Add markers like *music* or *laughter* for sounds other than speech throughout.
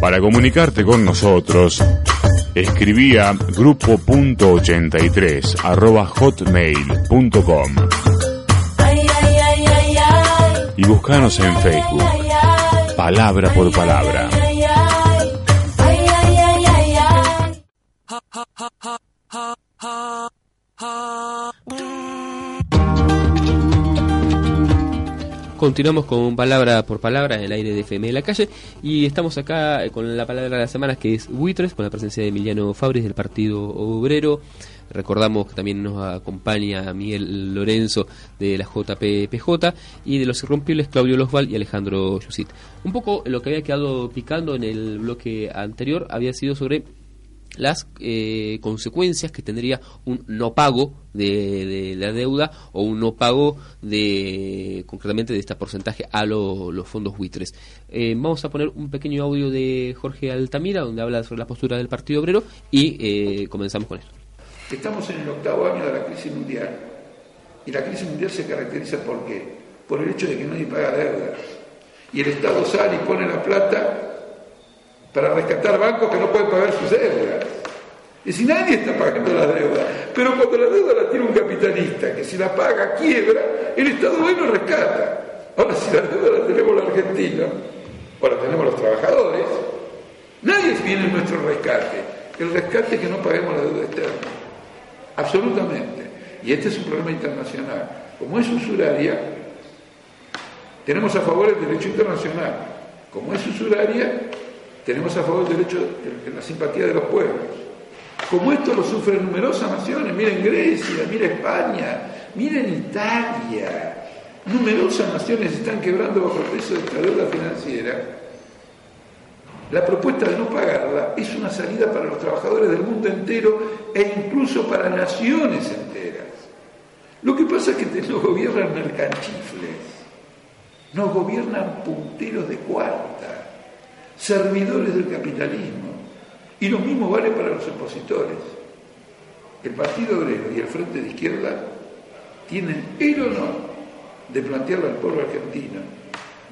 Para comunicarte con nosotros, escribía grupo.83 arroba hotmail.com y buscanos en Facebook, palabra por palabra. Continuamos con palabra por palabra en el aire de FM de la calle y estamos acá eh, con la palabra de la semana que es buitres con la presencia de Emiliano Fabris del Partido Obrero. Recordamos que también nos acompaña Miguel Lorenzo de la JPPJ y de los irrompibles Claudio Losval y Alejandro Yusit. Un poco lo que había quedado picando en el bloque anterior había sido sobre las eh, consecuencias que tendría un no pago de, la deuda o un no pago de concretamente de este porcentaje a los fondos buitres. Eh, vamos a poner un pequeño audio de Jorge Altamira donde habla sobre la postura del Partido Obrero y eh, comenzamos con esto. Estamos en el octavo año de la crisis mundial y la crisis mundial se caracteriza por qué? Por el hecho de que nadie paga deudas y el Estado sale y pone la plata para rescatar bancos que no pueden pagar sus deudas. Y si nadie está pagando la deuda, pero cuando la deuda la tiene un capitalista que si la paga quiebra, el Estado bueno rescata. Ahora si la deuda la tenemos la Argentina, o la tenemos los trabajadores, nadie viene en nuestro rescate. El rescate es que no paguemos la deuda externa. Absolutamente. Y este es un problema internacional. Como es usuraria, tenemos a favor el derecho internacional. Como es usuraria, tenemos a favor el derecho, la simpatía de los pueblos. Como esto lo sufren numerosas naciones, miren Grecia, miren España, miren Italia, numerosas naciones están quebrando bajo el peso de esta deuda financiera. La propuesta de no pagarla es una salida para los trabajadores del mundo entero e incluso para naciones enteras. Lo que pasa es que nos gobiernan mercanchifles, nos gobiernan punteros de cuarta servidores del capitalismo. Y lo mismo vale para los opositores. El Partido Obrero y el Frente de Izquierda tienen el honor de plantearle al pueblo argentino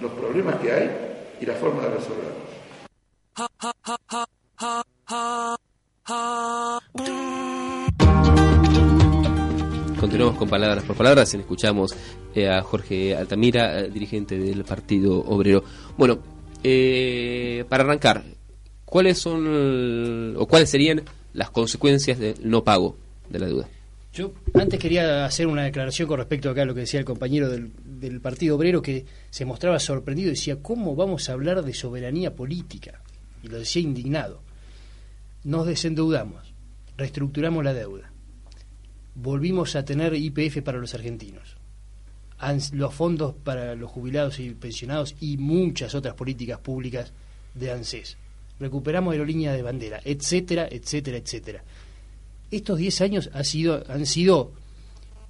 los problemas que hay y la forma de resolverlos. Continuamos con palabras por palabras escuchamos eh, a Jorge Altamira, eh, dirigente del Partido Obrero. Bueno, eh, para arrancar, ¿cuáles son o cuáles serían las consecuencias del no pago de la deuda? Yo antes quería hacer una declaración con respecto acá a lo que decía el compañero del, del Partido Obrero que se mostraba sorprendido y decía, ¿cómo vamos a hablar de soberanía política? Y lo decía indignado. Nos desendeudamos, reestructuramos la deuda, volvimos a tener IPF para los argentinos, los fondos para los jubilados y pensionados y muchas otras políticas públicas de ANSES. Recuperamos aerolínea de bandera, etcétera, etcétera, etcétera. Estos 10 años ha sido, han sido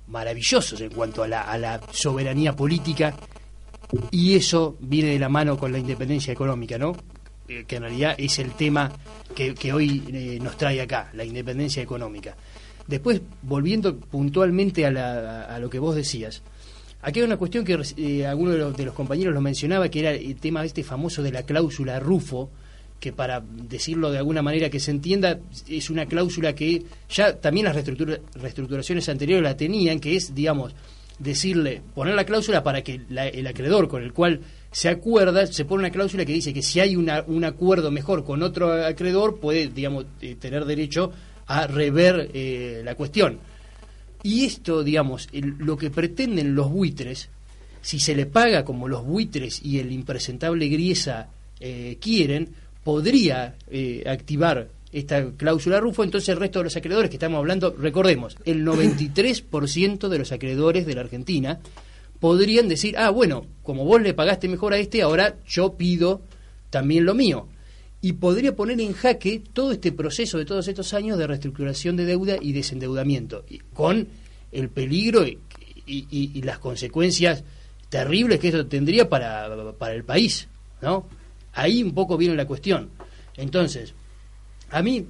maravillosos en cuanto a la, soberanía política y eso viene de la mano con la independencia económica, ¿no? Eh, que en realidad es el tema que, hoy eh, nos trae acá, la independencia económica. Después, volviendo puntualmente a, a lo que vos decías, Aquí hay una cuestión que eh, alguno de los, compañeros lo mencionaba, que era el tema este famoso de la cláusula Rufo, que para decirlo de alguna manera que se entienda, es una cláusula que ya también las reestructuraciones anteriores la tenían, que es, digamos, decirle, poner la cláusula para que el acreedor con el cual se acuerda, se pone una cláusula que dice que si hay una, un acuerdo mejor con otro acreedor, puede, digamos, eh, tener derecho a rever eh, la cuestión. Y esto, digamos, lo que pretenden los buitres, si se le paga como los buitres y el impresentable Griesa eh, quieren, podría eh, activar esta cláusula Rufo, entonces el resto de los acreedores que estamos hablando, recordemos, el 93% de los acreedores de la Argentina podrían decir, ah, bueno, como vos le pagaste mejor a este, ahora yo pido también lo mío y podría poner en jaque todo este proceso de todos estos años de reestructuración de deuda y desendeudamiento, con el peligro y, las consecuencias terribles que esto tendría para, el país, ¿no? Ahí un poco viene la cuestión. Entonces, a mí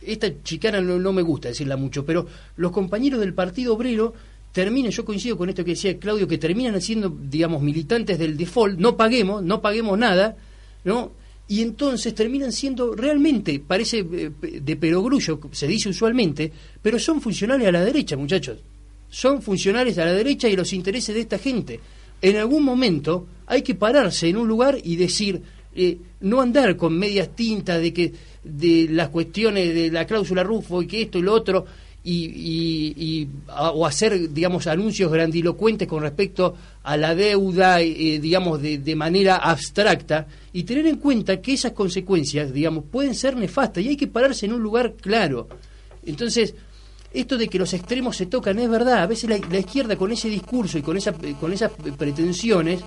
esta chicana no, me gusta decirla mucho, pero los compañeros del Partido Obrero terminan, yo coincido con esto que decía Claudio, que terminan siendo, digamos, militantes del default, no paguemos, no paguemos nada, ¿no? Y entonces terminan siendo realmente, parece eh, de perogrullo, se dice usualmente, pero son funcionales a la derecha, muchachos. Son funcionales a la derecha y los intereses de esta gente. En algún momento hay que pararse en un lugar y decir, eh, no andar con medias tintas de que de las cuestiones de la cláusula Rufo y que esto y lo otro y, o hacer digamos anuncios grandilocuentes con respecto a la deuda eh, digamos de, de, manera abstracta y tener en cuenta que esas consecuencias digamos pueden ser nefastas y hay que pararse en un lugar claro. Entonces esto de que los extremos se tocan es verdad. A veces la, la izquierda con ese discurso y con esa con esas pretensiones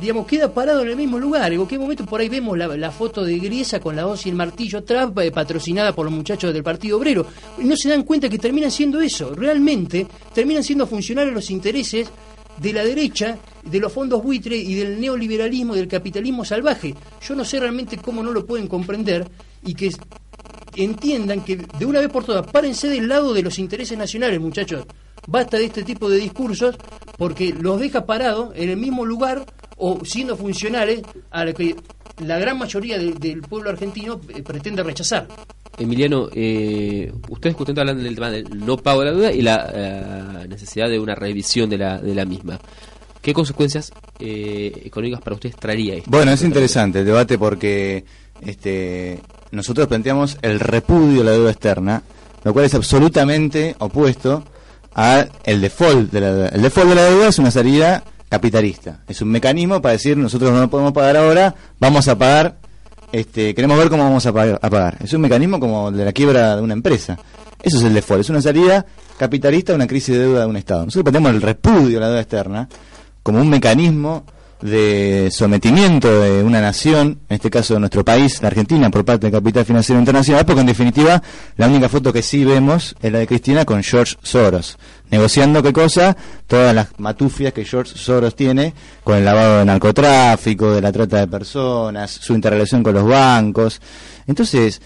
digamos, queda parado en el mismo lugar. En cualquier momento por ahí vemos la, foto de Griesa con la hoz y el martillo Trump, eh, patrocinada por los muchachos del Partido Obrero. No se dan cuenta que terminan siendo eso. Realmente terminan siendo funcionarios los intereses de la derecha, de los fondos buitre y del neoliberalismo y del capitalismo salvaje. Yo no sé realmente cómo no lo pueden comprender y que entiendan que de una vez por todas, párense del lado de los intereses nacionales, muchachos. Basta de este tipo de discursos porque los deja parados en el mismo lugar o siendo funcionales a lo que la gran mayoría del pueblo argentino eh, pretende rechazar. Emiliano, eh, ustedes justamente hablan del tema del no pago de la deuda y la eh, necesidad de una revisión de la, de la misma. ¿Qué consecuencias eh, económicas para ustedes traería esto? Bueno, es interesante el debate porque este, nosotros planteamos el repudio de la deuda externa, lo cual es absolutamente opuesto al el default de la deuda. El default de la deuda es una salida capitalista. Es un mecanismo para decir nosotros no podemos pagar ahora, vamos a pagar, este, queremos ver cómo vamos a pagar, Es un mecanismo como de la quiebra de una empresa. Eso es el default, es una salida capitalista a una crisis de deuda de un Estado. Nosotros tenemos el repudio a la deuda externa como un mecanismo de sometimiento de una nación, en este caso de nuestro país, la Argentina, por parte del capital financiero internacional, porque en definitiva la única foto que sí vemos es la de Cristina con George Soros, negociando qué cosa, todas las matufias que George Soros tiene con el lavado de narcotráfico, de la trata de personas, su interrelación con los bancos. Entonces,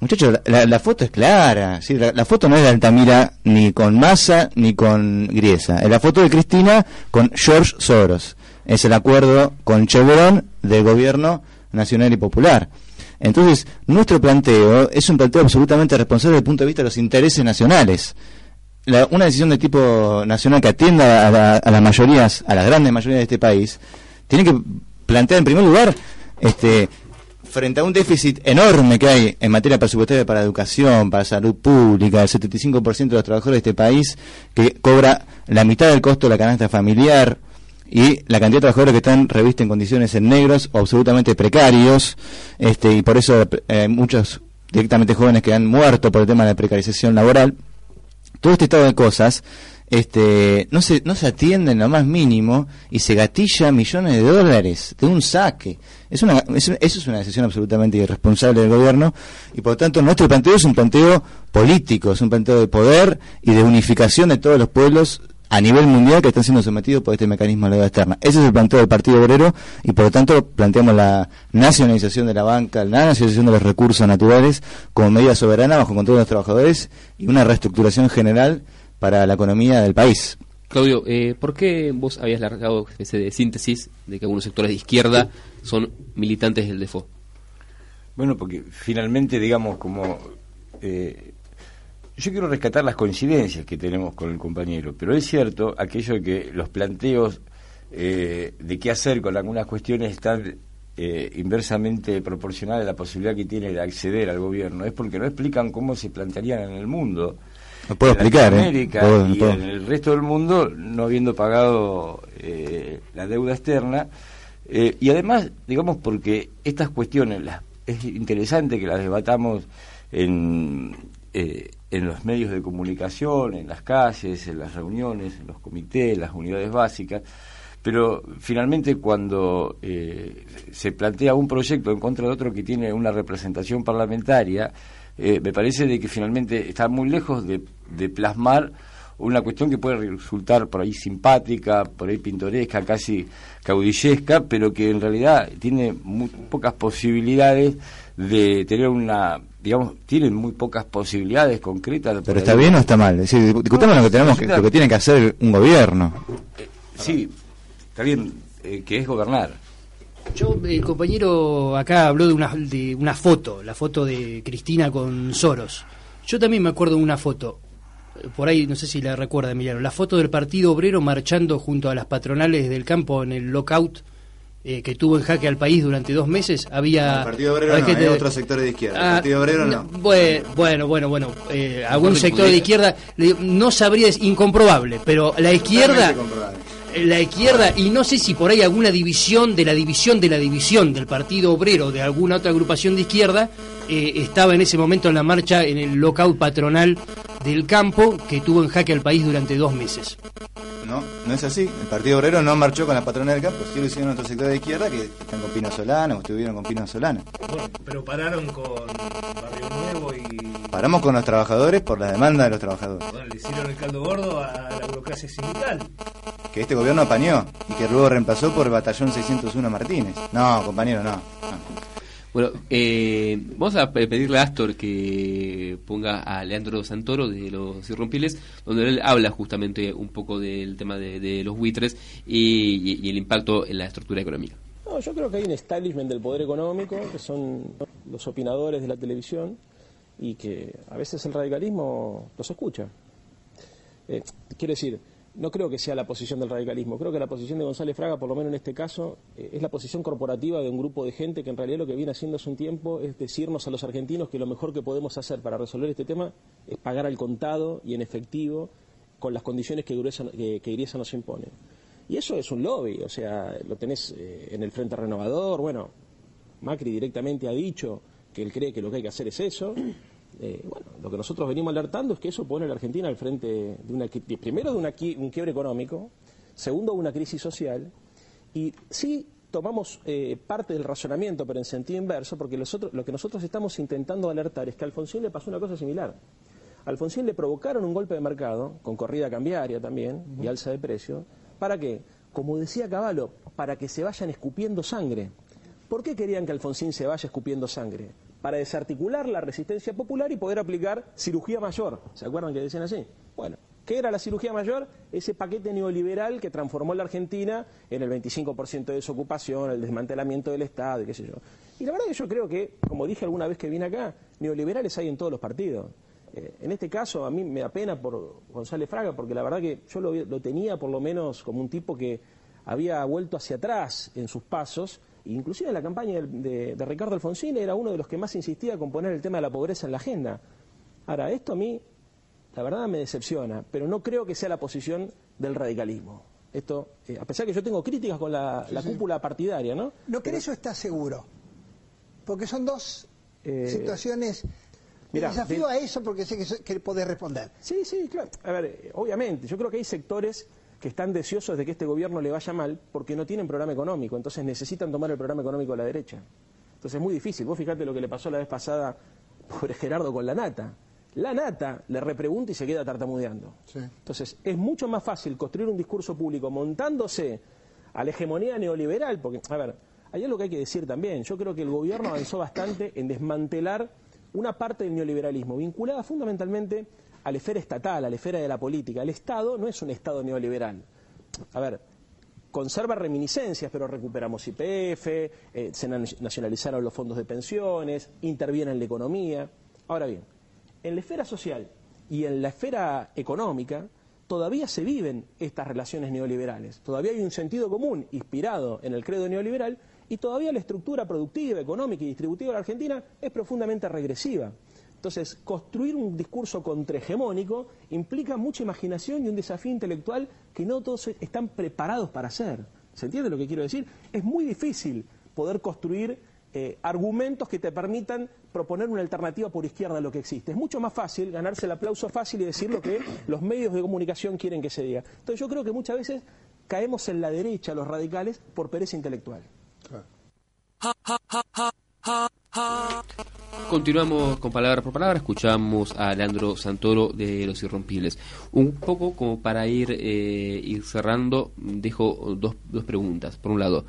Muchachos, la, foto es clara. ¿sí? La, foto no es de Altamira ni con Massa ni con Griesa. Es la foto de Cristina con George Soros es el acuerdo con Chevron del gobierno nacional y popular. Entonces, nuestro planteo es un planteo absolutamente responsable desde el punto de vista de los intereses nacionales. una decisión de tipo nacional que atienda a, las mayorías, a las grandes mayorías de este país, tiene que plantear en primer lugar, este, frente a un déficit enorme que hay en materia presupuestaria para educación, para salud pública, el 75% de los trabajadores de este país que cobra la mitad del costo de la canasta familiar, y la cantidad de trabajadores que están revistos en condiciones en negros o absolutamente precarios, este, y por eso eh, muchos directamente jóvenes que han muerto por el tema de la precarización laboral. Todo este estado de cosas este, no, se, no se atiende en lo más mínimo y se gatilla millones de dólares de un saque. Es una, eso es una decisión absolutamente irresponsable del gobierno y por lo tanto nuestro planteo es un planteo político, es un planteo de poder y de unificación de todos los pueblos a nivel mundial que están siendo sometidos por este mecanismo de la deuda externa. Ese es el planteo del Partido Obrero y por lo tanto planteamos la nacionalización de la banca, la nacionalización de los recursos naturales como medida soberana bajo control de los trabajadores y una reestructuración general para la economía del país. Claudio, eh, ¿por qué vos habías largado ese de síntesis de que algunos sectores de izquierda son militantes del DEFO? Bueno, porque finalmente, digamos, como eh, yo quiero rescatar las coincidencias que tenemos con el compañero, pero es cierto aquello de que los planteos eh, de qué hacer con algunas cuestiones están eh, inversamente proporcionales a la posibilidad que tiene de acceder al gobierno. Es porque no explican cómo se plantearían en el mundo. No puedo explicar, en ¿eh? América y en el resto del mundo, no habiendo pagado la deuda externa. y además, digamos, porque estas cuestiones las, es interesante que las debatamos en en los medios de comunicación, en las calles, en las reuniones, en los comités, en las unidades básicas, pero finalmente cuando eh, se plantea un proyecto en contra de otro que tiene una representación parlamentaria, eh, me parece de que finalmente está muy lejos de, plasmar una cuestión que puede resultar por ahí simpática, por ahí pintoresca, casi caudillesca, pero que en realidad tiene muy pocas posibilidades de tener una digamos, tienen muy pocas posibilidades concretas. Pero está bien o está mal. Es decir, discutamos lo que tenemos, que, lo que tiene que hacer un gobierno. Eh, sí, está bien, eh, que es gobernar. Yo, el compañero acá habló de una, de una foto, la foto de Cristina con Soros. Yo también me acuerdo de una foto, por ahí no sé si la recuerda Emiliano, la foto del Partido Obrero marchando junto a las patronales del campo en el lockout eh, que tuvo en jaque al país durante dos meses. Había El Partido Obrero no, gente- hay otros sectores de izquierda. El Ah, Partido Obrero no. Bueno, bueno, bueno, eh, algún sector de izquierda, no sabría, es incomprobable, pero la izquierda, la izquierda, y no sé si por ahí alguna división de la división de la división del Partido Obrero, de alguna otra agrupación de izquierda, eh, estaba en ese momento en la marcha en el lockout patronal del campo que tuvo en jaque al país durante dos meses. No, no es así. El Partido Obrero no marchó con la patrona del campo, sí lo hicieron otros sectores de izquierda que están con Pino Solana o estuvieron con Pino Solana. Bueno, pero pararon con Barrio Nuevo y Paramos con los trabajadores por la demanda de los trabajadores. bueno, le hicieron el caldo gordo a la burocracia sindical. Que este gobierno apañó y que luego reemplazó por Batallón 601 Martínez. No, compañero, no. no. Bueno, eh, vamos a pe- pedirle a Astor que ponga a Leandro Santoro de los Irrompibles, donde él habla justamente un poco del tema de, de los buitres y, y- y el impacto en la estructura económica. No, yo creo que hay un establishment del poder económico, que son los opinadores de la televisión, y que a veces el radicalismo los escucha. Eh, quiero decir, no creo que sea la posición del radicalismo, creo que la posición de González Fraga, por lo menos en este caso, eh, es la posición corporativa de un grupo de gente que en realidad lo que viene haciendo hace un tiempo es decirnos a los argentinos que lo mejor que podemos hacer para resolver este tema es pagar al contado y en efectivo con las condiciones que, Gruesa- que, nos impone. Y eso es un lobby, o sea, lo tenés eh, en el Frente Renovador, bueno, Macri directamente ha dicho que él cree que lo que hay que hacer es eso. Eh, bueno, lo que nosotros venimos alertando es que eso pone a la Argentina al frente de una, primero de una un quiebre económico, segundo de una crisis social, y sí tomamos eh, parte del razonamiento, pero en sentido inverso, porque nosotros- lo que nosotros estamos intentando alertar es que a Alfonsín le pasó una cosa similar. A Alfonsín le provocaron un golpe de mercado, con corrida cambiaria también, y alza de precio. ¿Para qué? Como decía Caballo, para que se vayan escupiendo sangre. ¿Por qué querían que Alfonsín se vaya escupiendo sangre? Para desarticular la resistencia popular y poder aplicar cirugía mayor. ¿Se acuerdan que decían así? Bueno, ¿qué era la cirugía mayor? Ese paquete neoliberal que transformó la Argentina en el 25% de desocupación, el desmantelamiento del Estado y qué sé yo. Y la verdad que yo creo que, como dije alguna vez que vine acá, neoliberales hay en todos los partidos. Eh, en este caso, a mí me da pena por González Fraga, porque la verdad que yo lo, lo tenía por lo menos como un tipo que había vuelto hacia atrás en sus pasos, inclusive en la campaña de, de- de Ricardo Alfonsín era uno de los que más insistía con poner el tema de la pobreza en la agenda. Ahora, esto a mí, la verdad me decepciona, pero no creo que sea la posición del radicalismo. Esto, eh, a pesar que yo tengo críticas con la, la cúpula partidaria, ¿no? No, que eso está seguro. Porque son dos Eh, situaciones. mirá, desafío de- a eso porque sé que, que podés responder. Sí, sí, claro. A ver, eh, obviamente, yo creo que hay sectores que están deseosos de que este gobierno le vaya mal porque no tienen programa económico, entonces necesitan tomar el programa económico de la derecha. Entonces es muy difícil. Vos fijate lo que le pasó la vez pasada *laughs* por Gerardo con la nata. La nata le repregunta y se queda tartamudeando. Entonces es mucho más fácil construir un discurso público montándose a la hegemonía neoliberal, porque, a ver, hay algo que hay que decir también. Yo creo que el gobierno avanzó bastante en desmantelar una parte del neoliberalismo, vinculada fundamentalmente a la esfera estatal, a la esfera de la política. El Estado no es un Estado neoliberal. A ver, conserva reminiscencias, pero recuperamos IPF, eh, se na- nacionalizaron los fondos de pensiones, interviene en la economía. Ahora bien, en la esfera social y en la esfera económica todavía se viven estas relaciones neoliberales. Todavía hay un sentido común inspirado en el credo neoliberal y todavía la estructura productiva, económica y distributiva de la Argentina es profundamente regresiva. Entonces, construir un discurso contrahegemónico implica mucha imaginación y un desafío intelectual que no todos están preparados para hacer. ¿Se entiende lo que quiero decir? Es muy difícil poder construir eh, argumentos que te permitan proponer una alternativa por izquierda a lo que existe. Es mucho más fácil ganarse el aplauso fácil y decir lo que los medios de comunicación quieren que se diga. Entonces yo creo que muchas veces caemos en la derecha los radicales por pereza intelectual. Continuamos con palabra por palabra, escuchamos a Leandro Santoro de Los Irrompibles. Un poco como para ir, eh, cerrando, dejo dos, dos preguntas. Por un lado,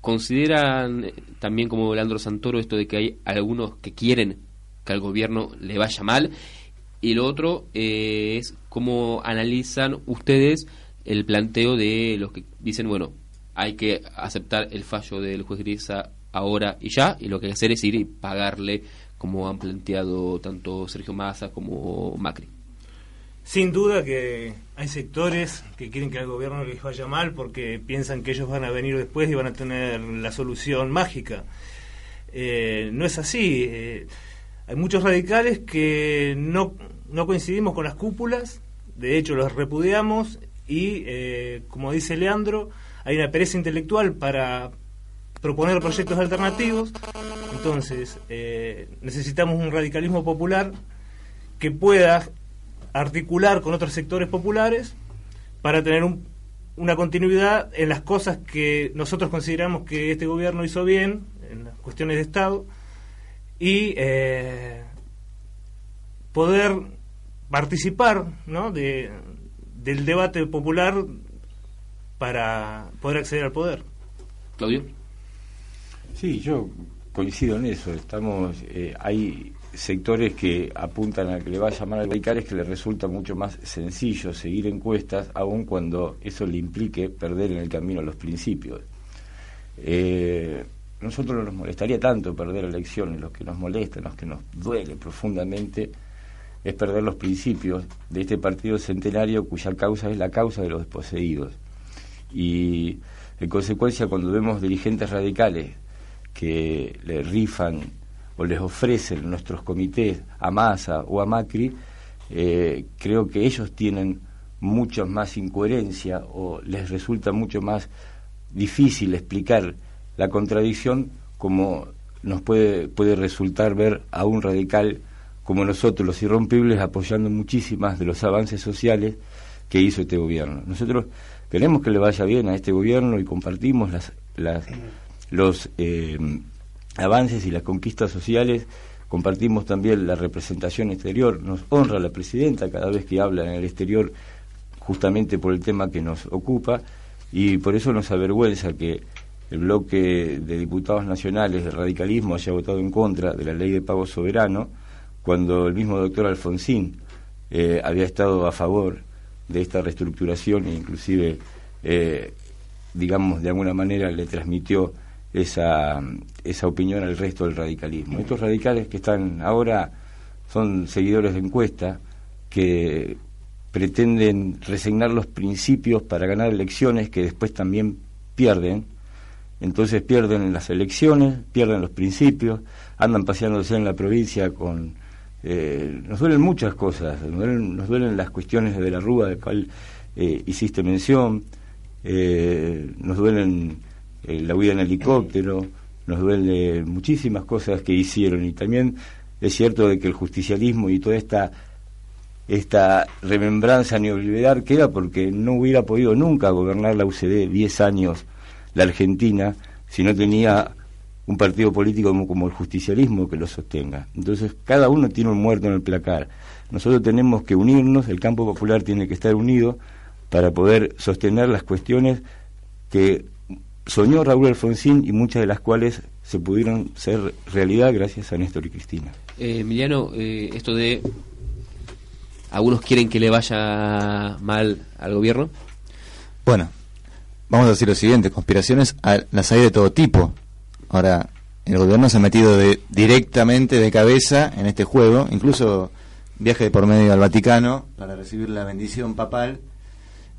¿consideran también como Leandro Santoro esto de que hay algunos que quieren que al gobierno le vaya mal? Y lo otro eh, es cómo analizan ustedes el planteo de los que dicen, bueno, hay que aceptar el fallo del juez Griesa ahora y ya, y lo que hay que hacer es ir y pagarle, como han planteado tanto Sergio Massa como Macri. Sin duda que hay sectores que quieren que al gobierno les vaya mal porque piensan que ellos van a venir después y van a tener la solución mágica. Eh, no es así. Eh, hay muchos radicales que no, no coincidimos con las cúpulas, de hecho los repudiamos y, eh, como dice Leandro, hay una pereza intelectual para proponer proyectos alternativos. Entonces, necesitamos un radicalismo popular que pueda articular con otros sectores populares para tener una continuidad en las cosas que nosotros consideramos que este gobierno hizo bien, en las cuestiones de Estado, y eh, poder participar ¿no? de, del debate popular para poder acceder al poder. Claudio. Sí, yo coincido en eso. Estamos, eh, hay sectores que apuntan a que le va a llamar a radicales que le resulta mucho más sencillo seguir encuestas, aun cuando eso le implique perder en el camino los principios. Eh, nosotros no nos molestaría tanto perder elecciones, lo que nos molesta, lo que nos duele profundamente es perder los principios de este partido centenario cuya causa es la causa de los desposeídos. Y en consecuencia cuando vemos dirigentes radicales que le rifan o les ofrecen nuestros comités a Massa o a Macri, eh, creo que ellos tienen mucha más incoherencia o les resulta mucho más difícil explicar la contradicción como nos puede, puede resultar ver a un radical como nosotros, los irrompibles, apoyando muchísimas de los avances sociales que hizo este gobierno. Nosotros queremos que le vaya bien a este gobierno y compartimos las, las los eh, avances y las conquistas sociales, compartimos también la representación exterior, nos honra la presidenta cada vez que habla en el exterior justamente por el tema que nos ocupa y por eso nos avergüenza que el bloque de diputados nacionales del radicalismo haya votado en contra de la ley de pago soberano cuando el mismo doctor Alfonsín eh, había estado a favor de esta reestructuración e inclusive, eh, digamos, de alguna manera le transmitió esa, esa opinión al resto del radicalismo. Estos radicales que están ahora son seguidores de encuesta que pretenden resignar los principios para ganar elecciones que después también pierden. Entonces pierden las elecciones, pierden los principios, andan paseándose en la provincia con... Eh, nos duelen muchas cosas, nos duelen, las cuestiones de la Rúa, de cual eh, hiciste mención, eh, nos duelen eh, la huida en helicóptero, nos duele muchísimas cosas que hicieron y también es cierto de que el justicialismo y toda esta esta remembranza neoliberal queda porque no hubiera podido nunca gobernar la UCD 10 años la Argentina si no tenía un partido político como, como, el justicialismo que lo sostenga. Entonces, cada uno tiene un muerto en el placar. Nosotros tenemos que unirnos, el campo popular tiene que estar unido para poder sostener las cuestiones que soñó Raúl Alfonsín y muchas de las cuales se pudieron ser realidad gracias a Néstor y Cristina. Eh, Emiliano, eh, esto de algunos quieren que le vaya mal al gobierno. Bueno, vamos a decir lo siguiente, conspiraciones las hay de todo tipo. Ahora, el gobierno se ha metido de, directamente de cabeza en este juego, incluso viaje por medio al Vaticano para recibir la bendición papal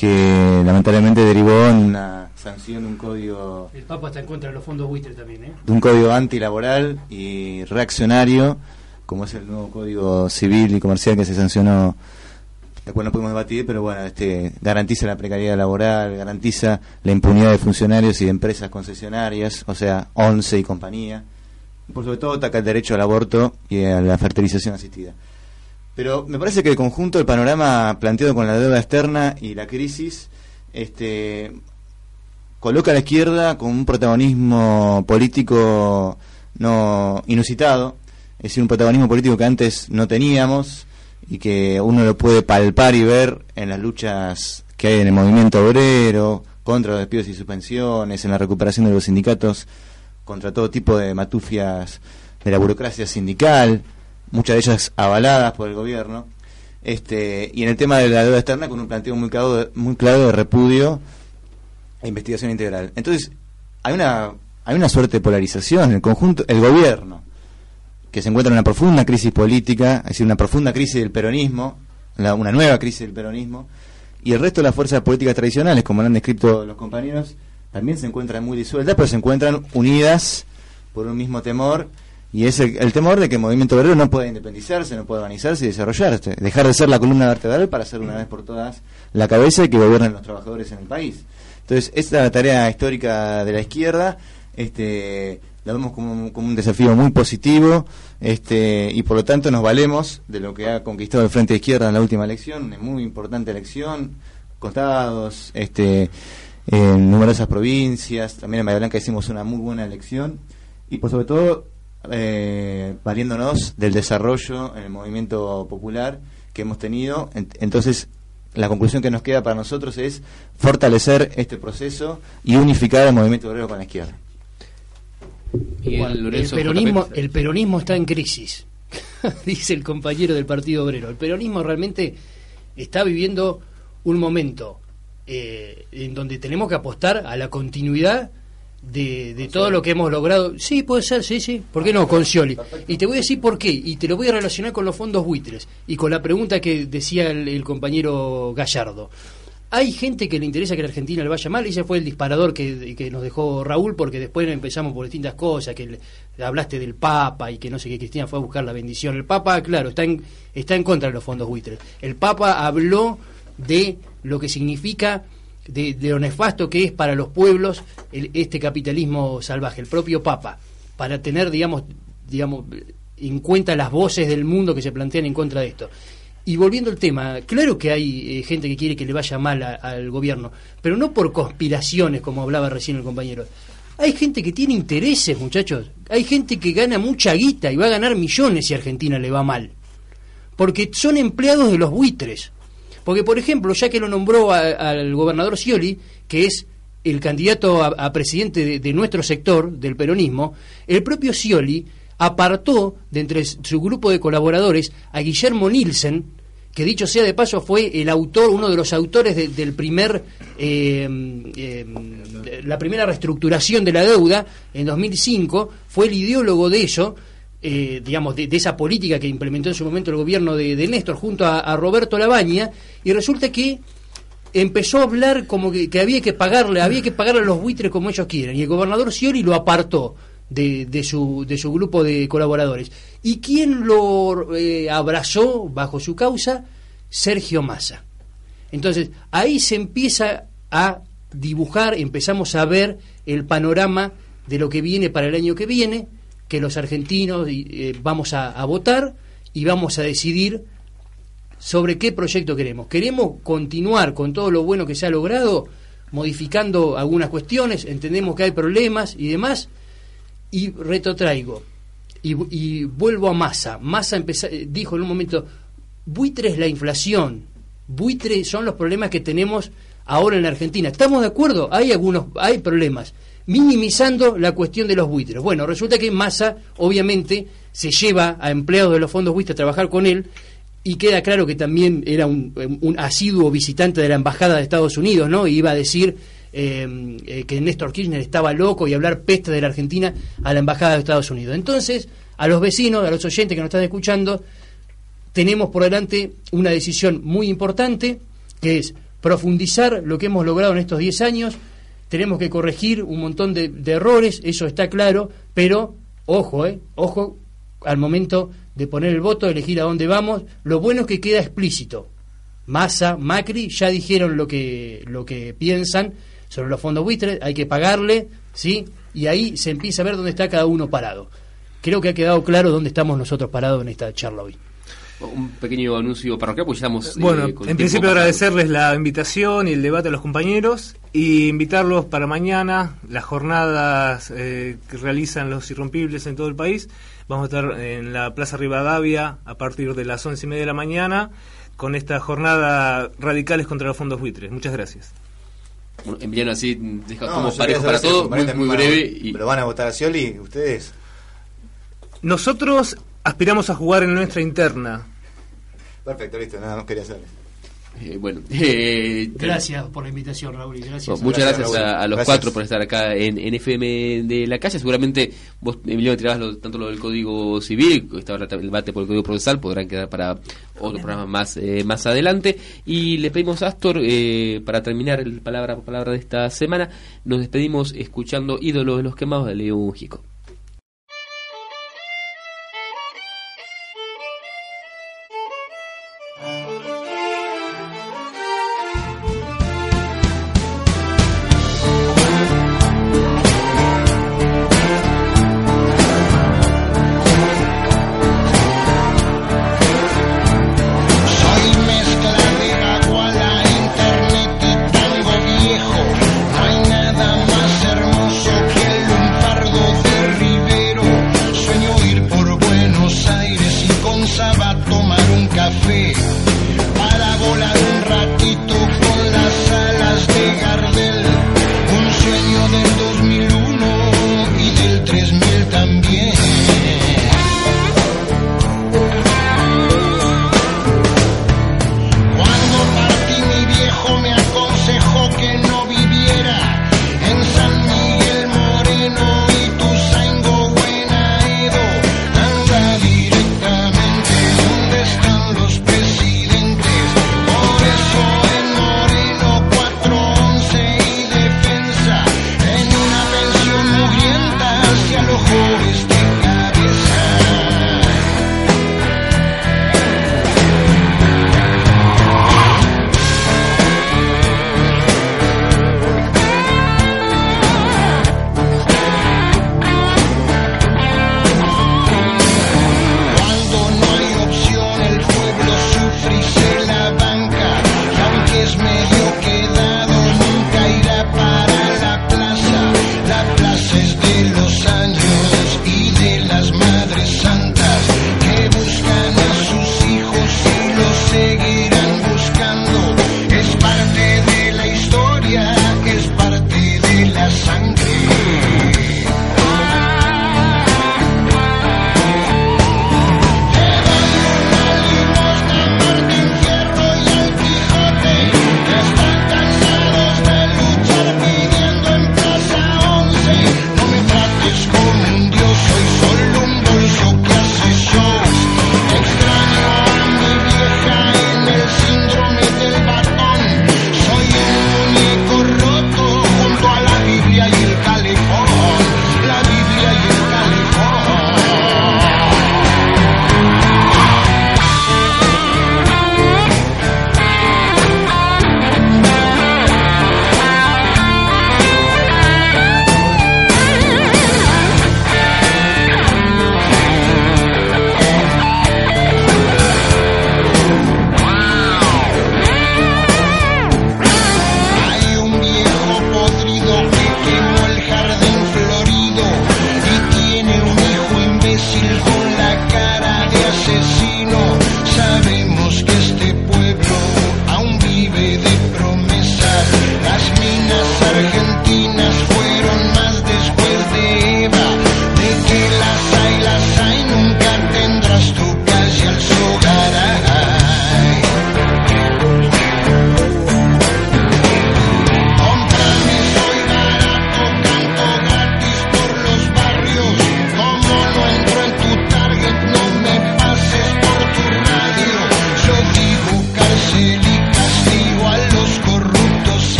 que lamentablemente derivó en una sanción de un código... El Papa está en contra de los fondos buitres también, ¿eh? De un código antilaboral y reaccionario, como es el nuevo código civil y comercial que se sancionó, el cual no pudimos debatir, pero bueno, este garantiza la precariedad laboral, garantiza la impunidad de funcionarios y de empresas concesionarias, o sea, ONCE y compañía. por sobre todo ataca el derecho al aborto y a la fertilización asistida. Pero me parece que el conjunto, el panorama planteado con la deuda externa y la crisis, este, coloca a la izquierda con un protagonismo político no inusitado, es decir, un protagonismo político que antes no teníamos y que uno lo puede palpar y ver en las luchas que hay en el movimiento obrero, contra los despidos y suspensiones, en la recuperación de los sindicatos, contra todo tipo de matufias de la burocracia sindical, muchas de ellas avaladas por el gobierno, este, y en el tema de la deuda externa con un planteo muy claro, muy claro de repudio a investigación integral. Entonces, hay una, hay una suerte de polarización. El conjunto, el gobierno, que se encuentra en una profunda crisis política, es decir, una profunda crisis del peronismo, la- una nueva crisis del peronismo, y el resto de las fuerzas políticas tradicionales, como lo han descrito los compañeros, también se encuentran muy disueltas, pero se encuentran unidas por un mismo temor, y es el, temor de que el movimiento obrero no pueda independizarse, no pueda organizarse y desarrollarse, dejar de ser la columna vertebral para ser una vez por todas la cabeza y que gobiernen los trabajadores en el país. Entonces, esta tarea histórica de la izquierda, este, la vemos como, como un desafío muy positivo, este, y por lo tanto nos valemos de lo que ha conquistado el Frente de Izquierda en la última elección, una muy importante elección, contados, este, en numerosas provincias, también en Bahía Blanca hicimos una muy buena elección, y por sobre todo eh, valiéndonos del desarrollo en el movimiento popular que hemos tenido. En- Entonces, la conclusión que nos queda para nosotros es fortalecer este proceso y unificar el movimiento obrero con la izquierda. Miguel peronismo, el peronismo está en crisis, *laughs* dice el compañero del Partido Obrero. El peronismo realmente está viviendo un momento eh, en donde tenemos que apostar a la continuidad de, de todo lo que hemos logrado. Sí, puede ser, sí, sí. ¿Por qué no? Con Scioli. Y te voy a decir por qué. Y te lo voy a relacionar con los fondos buitres. Y con la pregunta que decía el, el compañero Gallardo. Hay gente que le interesa que la Argentina le vaya mal, y ese fue el disparador que, que nos dejó Raúl, porque después empezamos por distintas cosas, que le- hablaste del Papa y que no sé qué, Cristina fue a buscar la bendición. El Papa, claro, está en, está en contra de los fondos buitres. El Papa habló de lo que significa, de, de lo nefasto que es para los pueblos el- este capitalismo salvaje, el propio Papa, para tener, digamos, digamos, en cuenta las voces del mundo que se plantean en contra de esto. Y volviendo al tema, claro que hay eh, gente que quiere que le vaya mal al gobierno, pero no por conspiraciones, como hablaba recién el compañero. Hay gente que tiene intereses, muchachos. Hay gente que gana mucha guita y va a ganar millones si Argentina le va mal. Porque son empleados de los buitres. Porque, por ejemplo, ya que lo nombró al gobernador Scioli, que es el candidato a, presidente de, nuestro sector, del peronismo, el propio Scioli apartó de entre su grupo de colaboradores a Guillermo Nielsen, que dicho sea de paso fue el autor, uno de los autores de- del primer, eh, eh, de la primera reestructuración de la deuda en 2005, fue el ideólogo de eso, eh, digamos, de, esa política que implementó en su momento el gobierno de, Néstor junto a, Roberto Labaña, y resulta que empezó a hablar como que, había que pagarle, había que pagarle a los buitres como ellos quieren, y el gobernador Scioli lo apartó de, de su, de su grupo de colaboradores. ¿Y quién lo eh, abrazó bajo su causa? Sergio Massa. Entonces, ahí se empieza a dibujar, empezamos a ver el panorama de lo que viene para el año que viene, que los argentinos eh, vamos a, votar y vamos a decidir sobre qué proyecto queremos. ¿Queremos continuar con todo lo bueno que se ha logrado, modificando algunas cuestiones? Entendemos que hay problemas y demás. Y retrotraigo. Y, y vuelvo a Massa. Massa eh, dijo en un momento, buitre es la inflación, buitre son los problemas que tenemos ahora en la Argentina. ¿Estamos de acuerdo? Hay algunos, hay problemas. Minimizando la cuestión de los buitres. Bueno, resulta que Massa, obviamente, se lleva a empleados de los fondos buitres a trabajar con él y queda claro que también era un, asiduo visitante de la embajada de Estados Unidos, ¿no? Y iba a decir eh, eh, que Néstor Kirchner estaba loco y hablar peste de la Argentina a la embajada de Estados Unidos. Entonces, a los vecinos, a los oyentes que nos están escuchando, tenemos por delante una decisión muy importante, que es profundizar lo que hemos logrado en estos 10 años, tenemos que corregir un montón de, errores, eso está claro, pero ojo, eh, ojo al momento de poner el voto, elegir a dónde vamos, lo bueno es que queda explícito. Massa, Macri ya dijeron lo que, lo que piensan sobre los fondos buitres, hay que pagarle, ¿sí? Y ahí se empieza a ver dónde está cada uno parado. Creo que ha quedado claro dónde estamos nosotros parados en esta charla hoy. Un pequeño anuncio parroquial, pues ya estamos. eh, Bueno, con en principio pasado. agradecerles la invitación y el debate a los compañeros y invitarlos para mañana, las jornadas eh, que realizan los irrompibles en todo el país. Vamos a estar en la Plaza Rivadavia a partir de las once y media de la mañana con esta jornada radicales contra los fondos buitres. Muchas gracias. Bueno, Emiliano, así deja No, como parejo para todo, muy, muy breve. Y, ¿Pero van a votar a Scioli ustedes? Nosotros aspiramos a jugar en nuestra interna. Perfecto, listo, nada más quería saber. Eh, bueno, *laughs* eh, Gracias por la invitación, Raúl. Y gracias Bueno, muchas gracias, a, a los Gracias. cuatro por estar acá en, en FM de la calle. Seguramente vos, Emiliano, tirabas lo- tanto lo del Código Civil, estaba el debate por el Código Procesal, podrán quedar para otro programa más, eh, más adelante. Y le pedimos a Astor, eh, para terminar el palabra por palabra de esta semana, nos despedimos escuchando Ídolo de los Quemados de Leo Mujico.